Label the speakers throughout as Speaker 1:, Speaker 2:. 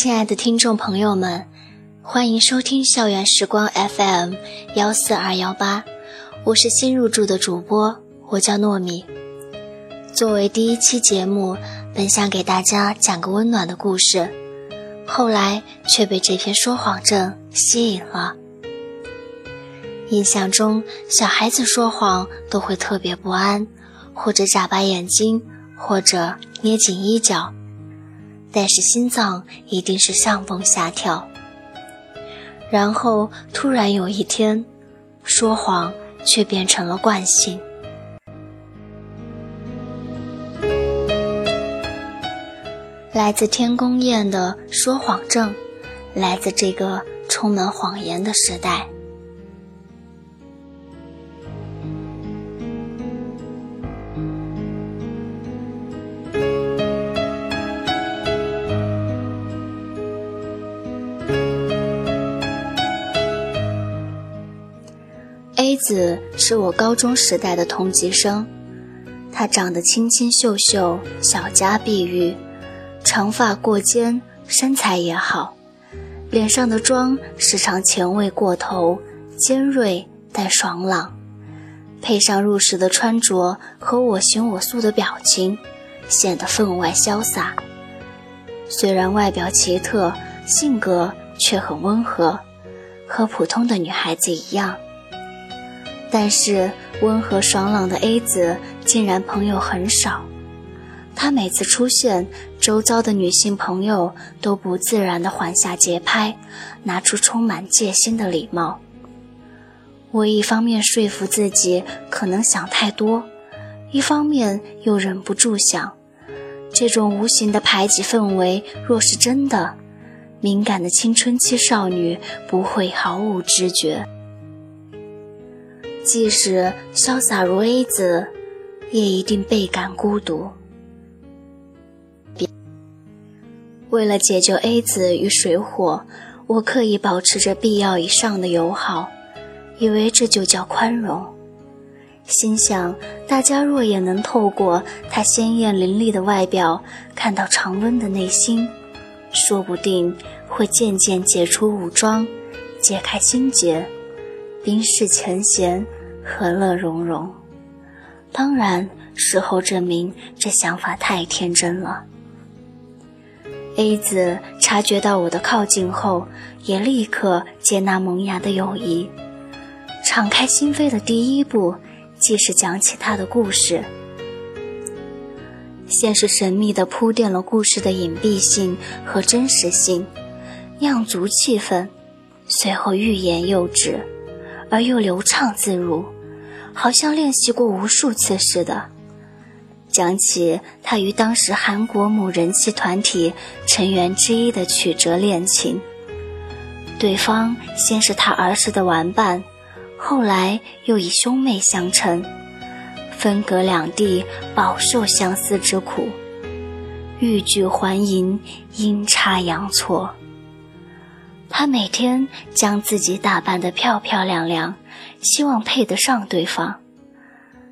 Speaker 1: 亲爱的听众朋友们，欢迎收听校园时光 FM 幺四二幺八，我是新入驻的主播，我叫糯米。作为第一期节目，本想给大家讲个温暖的故事，后来却被这篇说谎症吸引了。印象中，小孩子说谎都会特别不安，或者眨巴眼睛，或者捏紧衣角。但是心脏一定是上蹦下跳，然后突然有一天，说谎却变成了惯性。来自天宫宴的说谎症，来自这个充满谎言的时代。子是我高中时代的同级生，她长得清清秀秀，小家碧玉，长发过肩，身材也好，脸上的妆时常前卫过头，尖锐但爽朗，配上入时的穿着和我行我素的表情，显得分外潇洒。虽然外表奇特，性格却很温和，和普通的女孩子一样。但是温和爽朗的 A 子竟然朋友很少，她每次出现，周遭的女性朋友都不自然地缓下节拍，拿出充满戒心的礼貌。我一方面说服自己可能想太多，一方面又忍不住想，这种无形的排挤氛围若是真的，敏感的青春期少女不会毫无知觉。即使潇洒如 A 子，也一定倍感孤独。为了解救 A 子与水火，我刻意保持着必要以上的友好，以为这就叫宽容。心想，大家若也能透过他鲜艳凌厉的外表，看到常温的内心，说不定会渐渐解除武装，解开心结，冰释前嫌。和乐融融。当然，事后证明这想法太天真了。A 子察觉到我的靠近后，也立刻接纳萌芽的友谊。敞开心扉的第一步，即是讲起他的故事。先是神秘地铺垫了故事的隐蔽性和真实性，酿足气氛，随后欲言又止，而又流畅自如。好像练习过无数次似的，讲起他与当时韩国某人气团体成员之一的曲折恋情。对方先是他儿时的玩伴，后来又以兄妹相称，分隔两地，饱受相思之苦，欲拒还迎，阴差阳错。他每天将自己打扮得漂漂亮亮。希望配得上对方，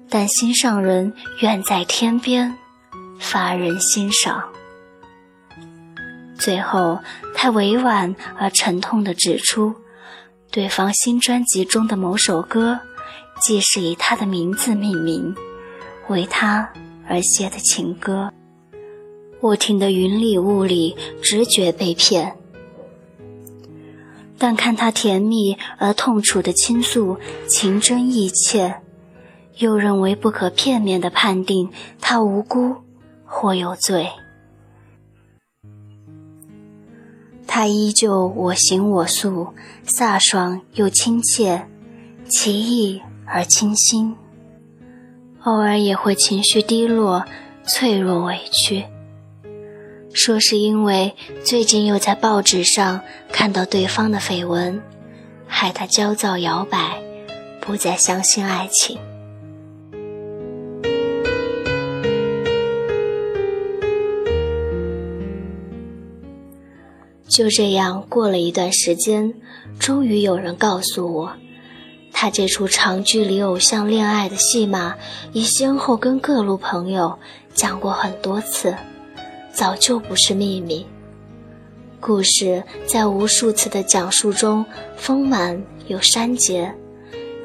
Speaker 1: 但心上人远在天边，乏人欣赏。最后，他委婉而沉痛地指出，对方新专辑中的某首歌，既是以他的名字命名，为他而写的情歌。我听得云里雾里，直觉被骗。但看他甜蜜而痛楚的倾诉，情真意切，又认为不可片面的判定他无辜或有罪。他依旧我行我素，飒爽又亲切，奇异而清新，偶尔也会情绪低落、脆弱委屈。说是因为最近又在报纸上看到对方的绯闻，害他焦躁摇摆，不再相信爱情。就这样过了一段时间，终于有人告诉我，他这出长距离偶像恋爱的戏码，已先后跟各路朋友讲过很多次。早就不是秘密，故事在无数次的讲述中丰满又删节，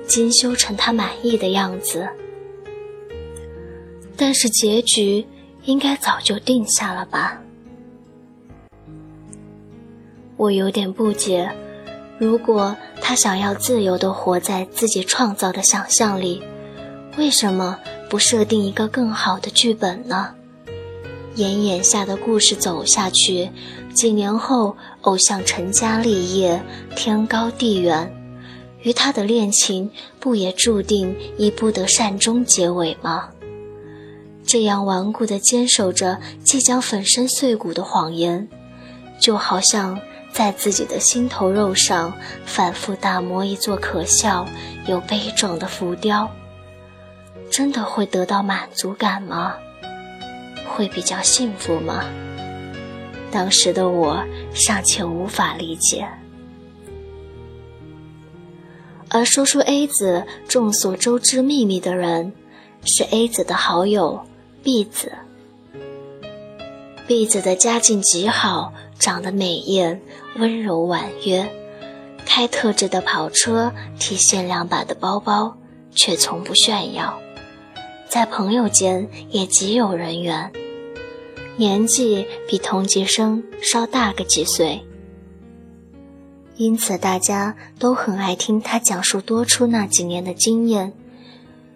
Speaker 1: 精修成他满意的样子。但是结局应该早就定下了吧？我有点不解，如果他想要自由地活在自己创造的想象里，为什么不设定一个更好的剧本呢？沿眼下的故事走下去，几年后偶像成家立业，天高地远，与他的恋情不也注定以不得善终结尾吗？这样顽固地坚守着即将粉身碎骨的谎言，就好像在自己的心头肉上反复打磨一座可笑又悲壮的浮雕，真的会得到满足感吗？会比较幸福吗？当时的我尚且无法理解，而说出 A 子众所周知秘密的人，是 A 子的好友 B 子。B 子的家境极好，长得美艳，温柔婉约，开特制的跑车，提限量版的包包，却从不炫耀。在朋友间也极有人缘，年纪比同级生稍大个几岁，因此大家都很爱听他讲述多出那几年的经验，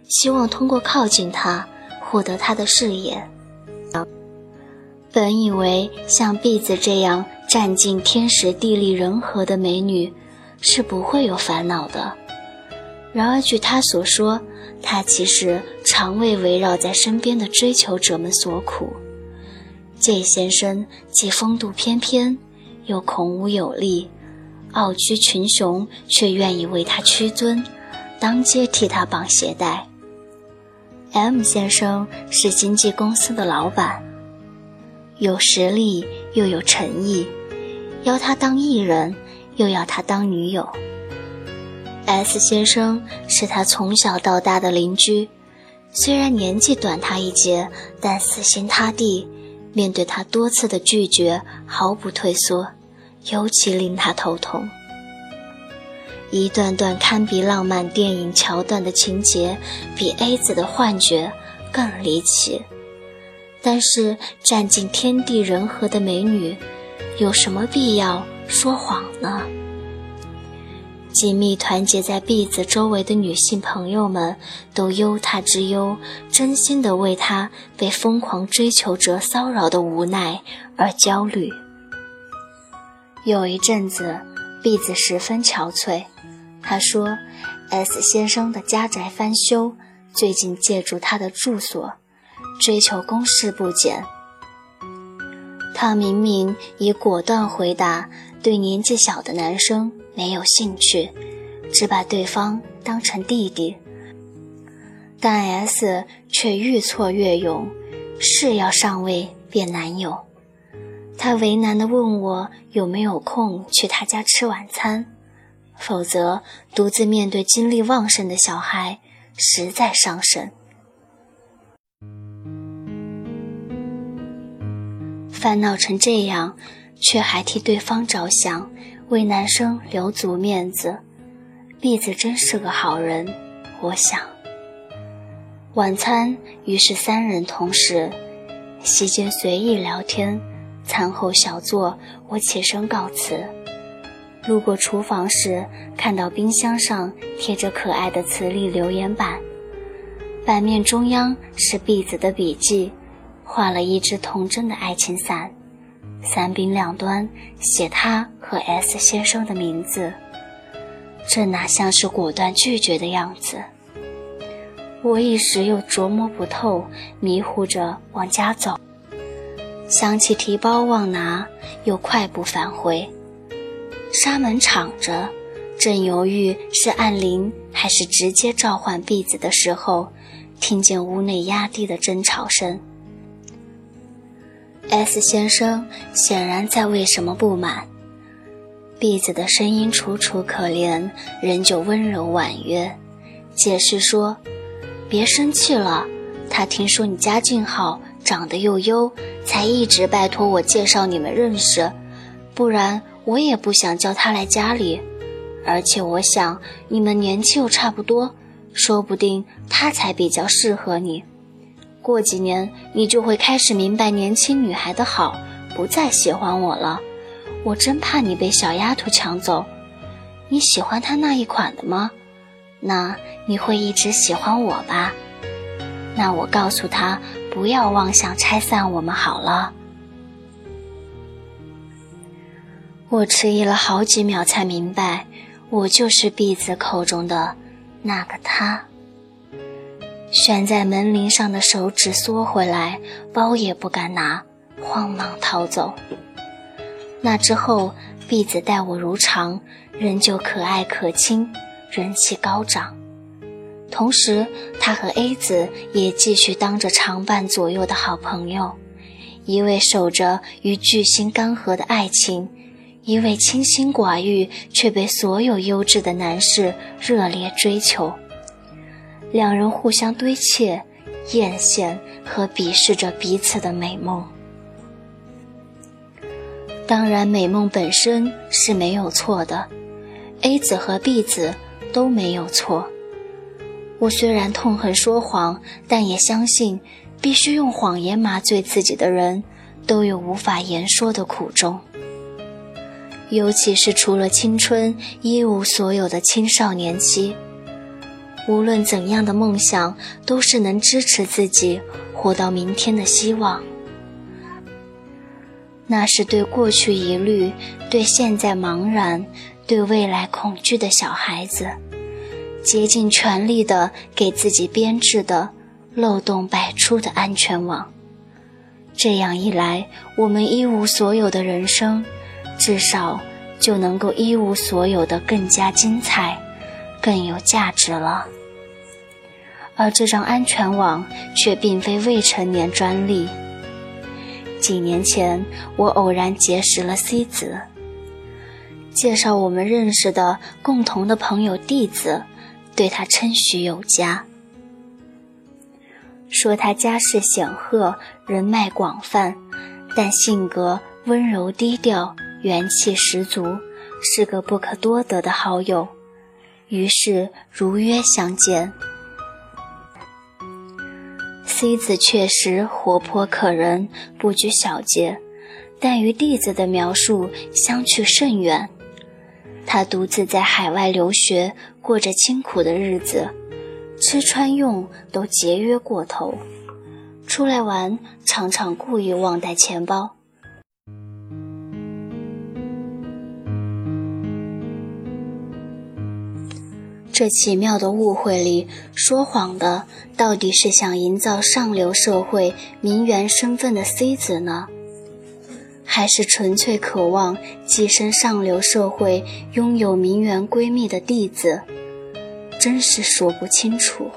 Speaker 1: 希望通过靠近他获得他的视野。本以为像碧子这样占尽天时地利人和的美女是不会有烦恼的，然而据他所说。他其实常为围绕在身边的追求者们所苦。J 先生既风度翩翩，又孔武有力，傲居群雄却愿意为他屈尊，当街替他绑鞋带。M 先生是经纪公司的老板，有实力又有诚意，邀他当艺人，又要他当女友。S 先生是他从小到大的邻居，虽然年纪短他一截，但死心塌地，面对他多次的拒绝毫不退缩，尤其令他头痛。一段段堪比浪漫电影桥段的情节，比 A 子的幻觉更离奇。但是占尽天地人和的美女，有什么必要说谎呢？紧密团结在婢子周围的女性朋友们，都忧他之忧，真心的为他被疯狂追求者骚扰的无奈而焦虑。有一阵子，婢子十分憔悴。他说：“S 先生的家宅翻修，最近借住他的住所，追求公事不减。”他明明已果断回答，对年纪小的男生。没有兴趣，只把对方当成弟弟。但 S 却愈挫愈勇，誓要上位变男友。他为难地问我有没有空去他家吃晚餐，否则独自面对精力旺盛的小孩实在伤神。烦恼成这样，却还替对方着想。为男生留足面子，栗子真是个好人。我想，晚餐于是三人同食，席间随意聊天，餐后小坐。我起身告辞，路过厨房时，看到冰箱上贴着可爱的磁力留言板，版面中央是碧子的笔记，画了一只童真的爱情伞。伞柄两端写他和 S 先生的名字，这哪像是果断拒绝的样子？我一时又琢磨不透，迷糊着往家走，想起提包忘拿，又快步返回。纱门敞着，正犹豫是按铃还是直接召唤婢子的时候，听见屋内压低的争吵声。S 先生显然在为什么不满。碧子的声音楚楚可怜，仍旧温柔婉约，解释说：“别生气了，他听说你家境好，长得又优，才一直拜托我介绍你们认识。不然我也不想叫他来家里。而且我想你们年纪又差不多，说不定他才比较适合你。过几年你就会开始明白年轻女孩的好，不再喜欢我了。我真怕你被小丫头抢走。你喜欢她那一款的吗？那你会一直喜欢我吧？那我告诉他不要妄想拆散我们好了。我迟疑了好几秒才明白。我就是婢子口中的那个他。悬在门铃上的手指缩回来，包也不敢拿，慌忙逃走。那之后，婢子待我如常，仍旧可爱可亲，人气高涨。同时，他和 A 子也继续当着常伴左右的好朋友，一位守着与巨星干涸的爱情。一位清心寡欲却被所有优质的男士热烈追求，两人互相堆砌、艳羡和鄙视着彼此的美梦。当然，美梦本身是没有错的，A 子和 B 子都没有错。我虽然痛恨说谎，但也相信，必须用谎言麻醉自己的人，都有无法言说的苦衷。尤其是除了青春一无所有的青少年期，无论怎样的梦想，都是能支持自己活到明天的希望。那是对过去疑虑、对现在茫然、对未来恐惧的小孩子，竭尽全力的给自己编制的漏洞百出的安全网。这样一来，我们一无所有的人生。至少就能够一无所有的更加精彩，更有价值了。而这张安全网却并非未成年专利。几年前，我偶然结识了 C 子，介绍我们认识的共同的朋友 D 子，对他称许有加，说他家世显赫，人脉广泛，但性格温柔低调。元气十足，是个不可多得的好友，于是如约相见。C 子确实活泼可人，不拘小节，但与弟子的描述相去甚远。他独自在海外留学，过着清苦的日子，吃穿用都节约过头，出来玩常常故意忘带钱包。这奇妙的误会里，说谎的到底是想营造上流社会名媛身份的 C 子呢，还是纯粹渴望跻身上流社会、拥有名媛闺蜜的弟子？真是说不清楚。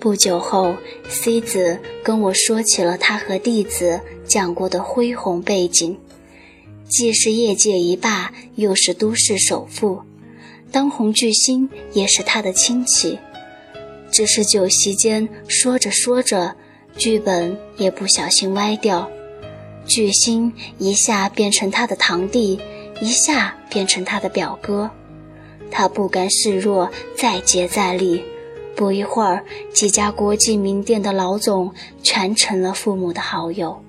Speaker 1: 不久后，C 子跟我说起了他和弟子讲过的恢宏背景，既是业界一霸，又是都市首富。当红巨星也是他的亲戚，只是酒席间说着说着，剧本也不小心歪掉，巨星一下变成他的堂弟，一下变成他的表哥，他不甘示弱，再接再厉，不一会儿，几家国际名店的老总全成了父母的好友。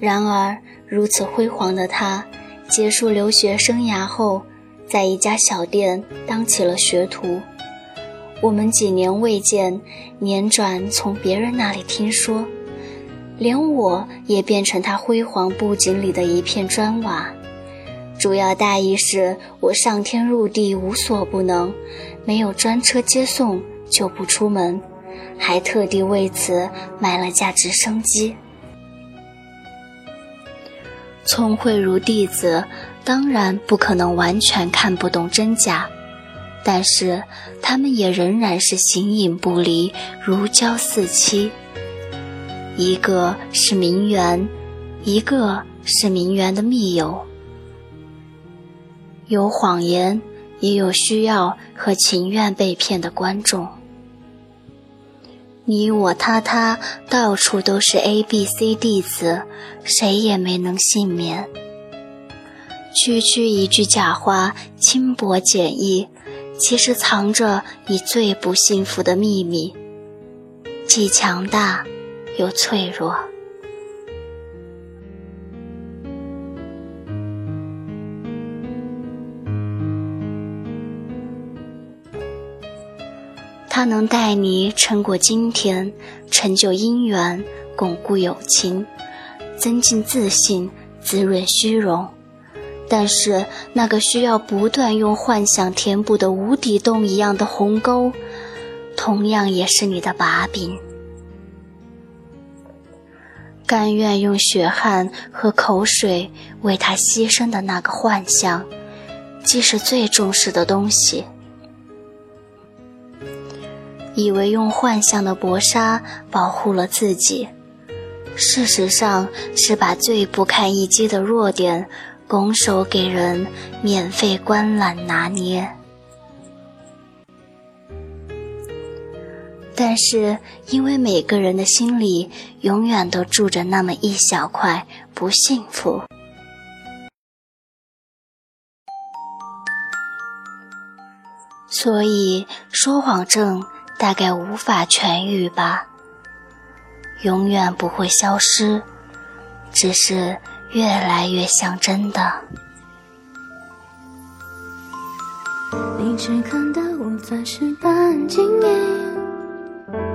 Speaker 1: 然而，如此辉煌的他。结束留学生涯后，在一家小店当起了学徒。我们几年未见，辗转从别人那里听说，连我也变成他辉煌布景里的一片砖瓦。主要大意是我上天入地无所不能，没有专车接送就不出门，还特地为此买了架直升机。聪慧如弟子，当然不可能完全看不懂真假，但是他们也仍然是形影不离，如胶似漆。一个是名媛，一个是名媛的密友。有谎言，也有需要和情愿被骗的观众。你我他他，到处都是 A B C D 字，谁也没能幸免。区区一句假话，轻薄简易，其实藏着你最不幸福的秘密，既强大又脆弱。它能带你撑过今天，成就姻缘，巩固友情，增进自信，滋润虚荣。但是，那个需要不断用幻想填补的无底洞一样的鸿沟，同样也是你的把柄。甘愿用血汗和口水为他牺牲的那个幻象，既是最重视的东西。以为用幻象的薄纱保护了自己，事实上是把最不堪一击的弱点拱手给人，免费观览拿捏。但是，因为每个人的心里永远都住着那么一小块不幸福，所以说谎症。大概无法痊愈吧，永远不会消失，只是越来越像真的。
Speaker 2: 你只看到我钻石般晶莹，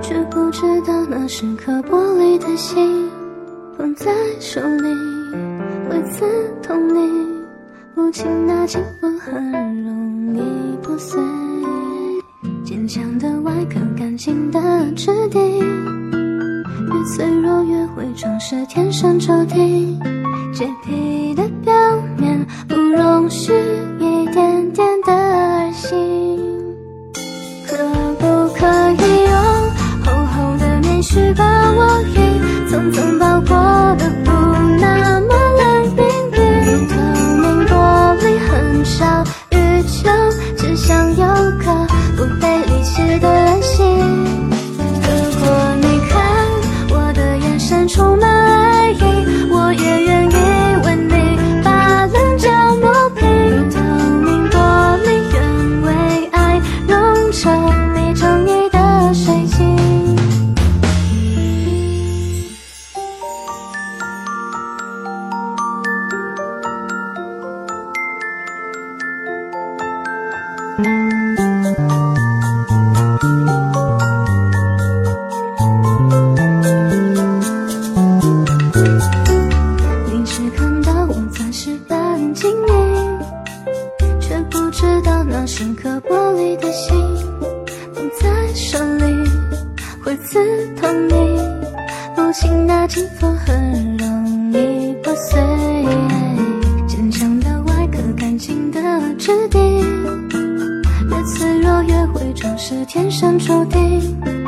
Speaker 2: 却不知道那是颗玻璃的心，捧在手里会刺痛你，不轻拿轻放很容易破碎。坚强的外壳，干净的质地，越脆弱越会装饰，天生注定。洁癖是天生注定。